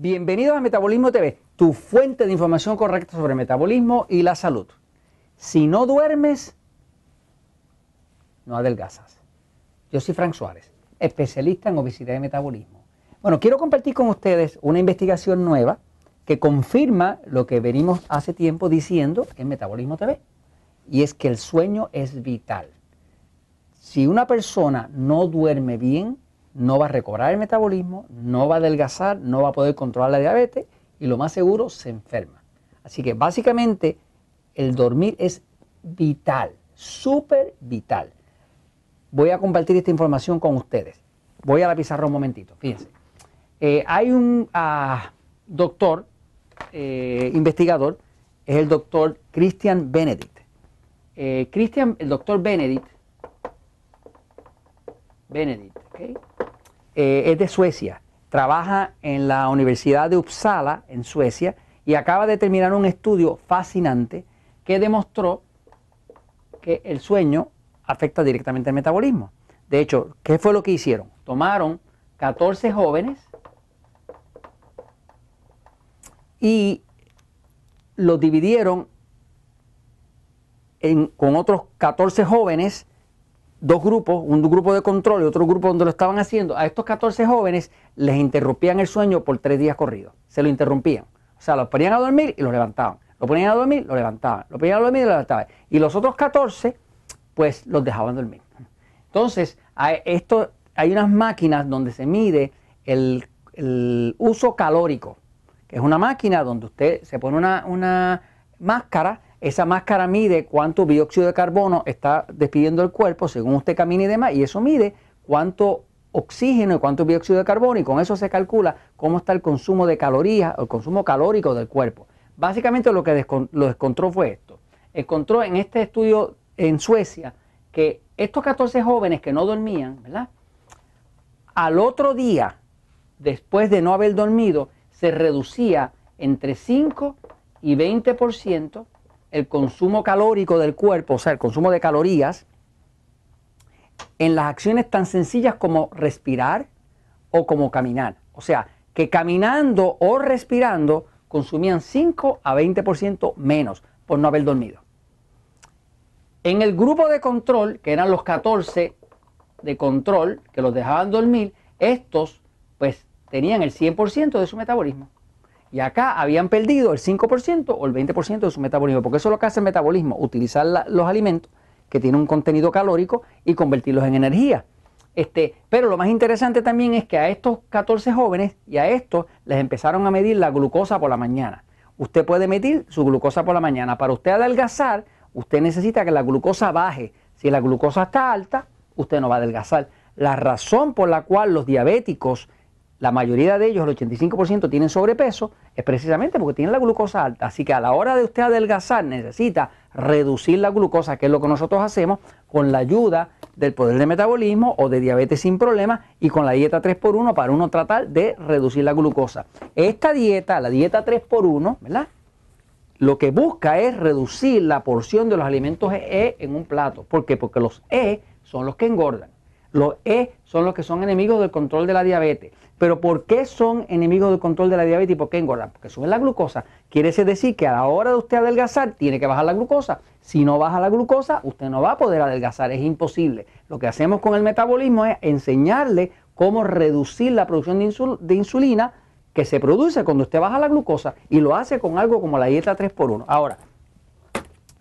Bienvenidos a Metabolismo TV, tu fuente de información correcta sobre metabolismo y la salud. Si no duermes, no adelgazas. Yo soy Frank Suárez, especialista en obesidad y metabolismo. Bueno, quiero compartir con ustedes una investigación nueva que confirma lo que venimos hace tiempo diciendo en Metabolismo TV. Y es que el sueño es vital. Si una persona no duerme bien, no va a recobrar el metabolismo, no va a adelgazar, no va a poder controlar la diabetes y lo más seguro se enferma. Así que básicamente el dormir es vital, súper vital. Voy a compartir esta información con ustedes. Voy a la pizarra un momentito, fíjense. Eh, hay un ah, doctor, eh, investigador, es el doctor Christian Benedict. Eh, Christian, el doctor Benedict, Benedict, ¿okay? Eh, es de Suecia, trabaja en la Universidad de Uppsala, en Suecia, y acaba de terminar un estudio fascinante que demostró que el sueño afecta directamente al metabolismo. De hecho, ¿qué fue lo que hicieron? Tomaron 14 jóvenes y los dividieron con otros 14 jóvenes dos grupos, un grupo de control y otro grupo donde lo estaban haciendo, a estos 14 jóvenes les interrumpían el sueño por tres días corridos. Se lo interrumpían. O sea, los ponían a dormir y los levantaban. Lo ponían a dormir, lo levantaban. Lo ponían a dormir y lo levantaban. Y los otros 14, pues los dejaban dormir. Entonces, esto, hay unas máquinas donde se mide el, uso calórico, que es una máquina donde usted se pone una, una máscara esa máscara mide cuánto dióxido de carbono está despidiendo el cuerpo según usted camina y demás, y eso mide cuánto oxígeno y cuánto dióxido de carbono, y con eso se calcula cómo está el consumo de calorías, el consumo calórico del cuerpo. Básicamente lo que lo descontró fue esto. Encontró en este estudio en Suecia que estos 14 jóvenes que no dormían, ¿verdad? Al otro día, después de no haber dormido, se reducía entre 5 y 20% el consumo calórico del cuerpo, o sea, el consumo de calorías, en las acciones tan sencillas como respirar o como caminar. O sea, que caminando o respirando consumían 5 a 20% menos por no haber dormido. En el grupo de control, que eran los 14 de control, que los dejaban dormir, estos pues tenían el 100% de su metabolismo. Y acá habían perdido el 5% o el 20% de su metabolismo, porque eso es lo que hace el metabolismo, utilizar los alimentos que tienen un contenido calórico y convertirlos en energía. Este, pero lo más interesante también es que a estos 14 jóvenes y a estos les empezaron a medir la glucosa por la mañana. Usted puede medir su glucosa por la mañana. Para usted adelgazar, usted necesita que la glucosa baje. Si la glucosa está alta, usted no va a adelgazar. La razón por la cual los diabéticos la mayoría de ellos, el 85%, tienen sobrepeso, es precisamente porque tienen la glucosa alta. Así que a la hora de usted adelgazar necesita reducir la glucosa, que es lo que nosotros hacemos con la ayuda del poder de metabolismo o de diabetes sin problemas y con la dieta 3x1 para uno tratar de reducir la glucosa. Esta dieta, la dieta 3x1, ¿verdad? Lo que busca es reducir la porción de los alimentos E en un plato. ¿Por qué? Porque los E son los que engordan. Los E son los que son enemigos del control de la diabetes. Pero ¿por qué son enemigos del control de la diabetes y por qué engordan? Porque suben la glucosa. Quiere decir que a la hora de usted adelgazar tiene que bajar la glucosa. Si no baja la glucosa, usted no va a poder adelgazar, es imposible. Lo que hacemos con el metabolismo es enseñarle cómo reducir la producción de, insulina que se produce cuando usted baja la glucosa y lo hace con algo como la dieta 3x1. Ahora,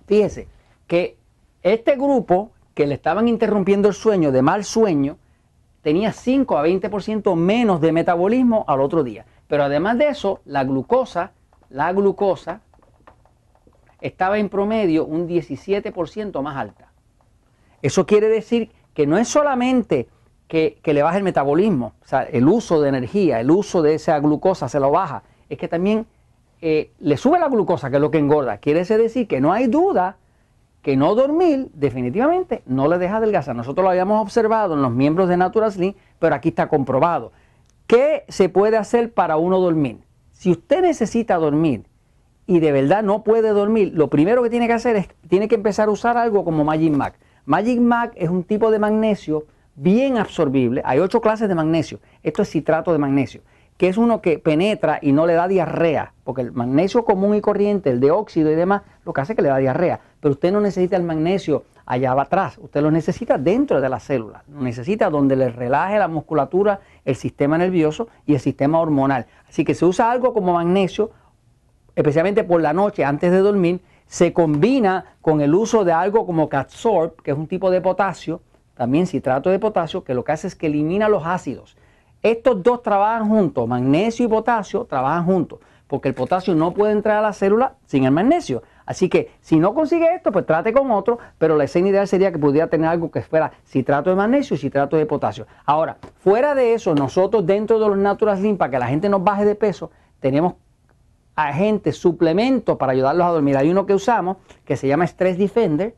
fíjese que este grupo que le estaban interrumpiendo el sueño de mal sueño, tenía 5 a 20% menos de metabolismo al otro día. Pero además de eso, la glucosa, la glucosa estaba en promedio un 17% más alta. Eso quiere decir que no es solamente que, le baja el metabolismo, o sea, el uso de energía, el uso de esa glucosa se lo baja, es que también eh, le sube la glucosa, que es lo que engorda. Quiere decir que no hay duda que no dormir definitivamente no le deja adelgazar. Nosotros lo habíamos observado en los miembros de Natural Slim, pero aquí está comprobado. ¿Qué se puede hacer para uno dormir? Si usted necesita dormir y de verdad no puede dormir, lo primero que tiene que hacer es, tiene que empezar a usar algo como Magic Mac. Magic Mac es un tipo de magnesio bien absorbible. Hay ocho clases de magnesio. Esto es citrato de magnesio. Que es uno que penetra y no le da diarrea, porque el magnesio común y corriente, el de óxido y demás, lo que hace es que le da diarrea, pero usted no necesita el magnesio allá va atrás, usted lo necesita dentro de la célula, lo necesita donde le relaje la musculatura, el sistema nervioso y el sistema hormonal. Así que se usa algo como magnesio, especialmente por la noche antes de dormir, se combina con el uso de algo como Catsorb, que es un tipo de potasio, también citrato de potasio, que lo que hace es que elimina los ácidos. Estos dos trabajan juntos, magnesio y potasio trabajan juntos, porque el potasio no puede entrar a la célula sin el magnesio. Así que si no consigue esto, pues trate con otro, pero la escena ideal sería que pudiera tener algo que fuera citrato de magnesio y citrato de potasio. Ahora, fuera de eso, nosotros dentro de los Natural Slim, para que la gente nos baje de peso, tenemos agentes, suplementos para ayudarlos a dormir. Hay uno que usamos que se llama Stress Defender,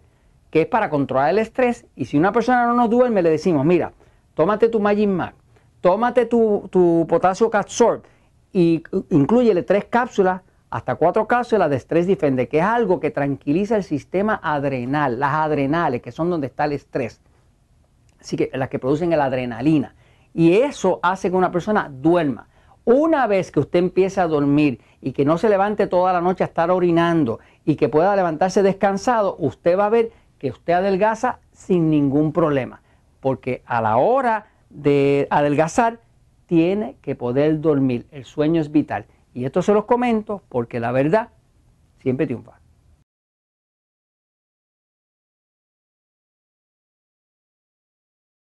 que es para controlar el estrés. Y si una persona no nos duerme, le decimos, mira, tómate tu Magic Mac, tómate tu, tu potasio Catsorb y incluyele tres cápsulas, hasta cuatro cápsulas de Stress Defender, que es algo que tranquiliza el sistema adrenal, las adrenales, que son donde está el estrés. Así que las que producen la adrenalina. Y eso hace que una persona duerma. Una vez que usted empiece a dormir y que no se levante toda la noche a estar orinando y que pueda levantarse descansado, usted va a ver que usted adelgaza sin ningún problema. Porque a la hora de adelgazar, tiene que poder dormir. El sueño es vital. Y esto se los comento porque la verdad siempre triunfa.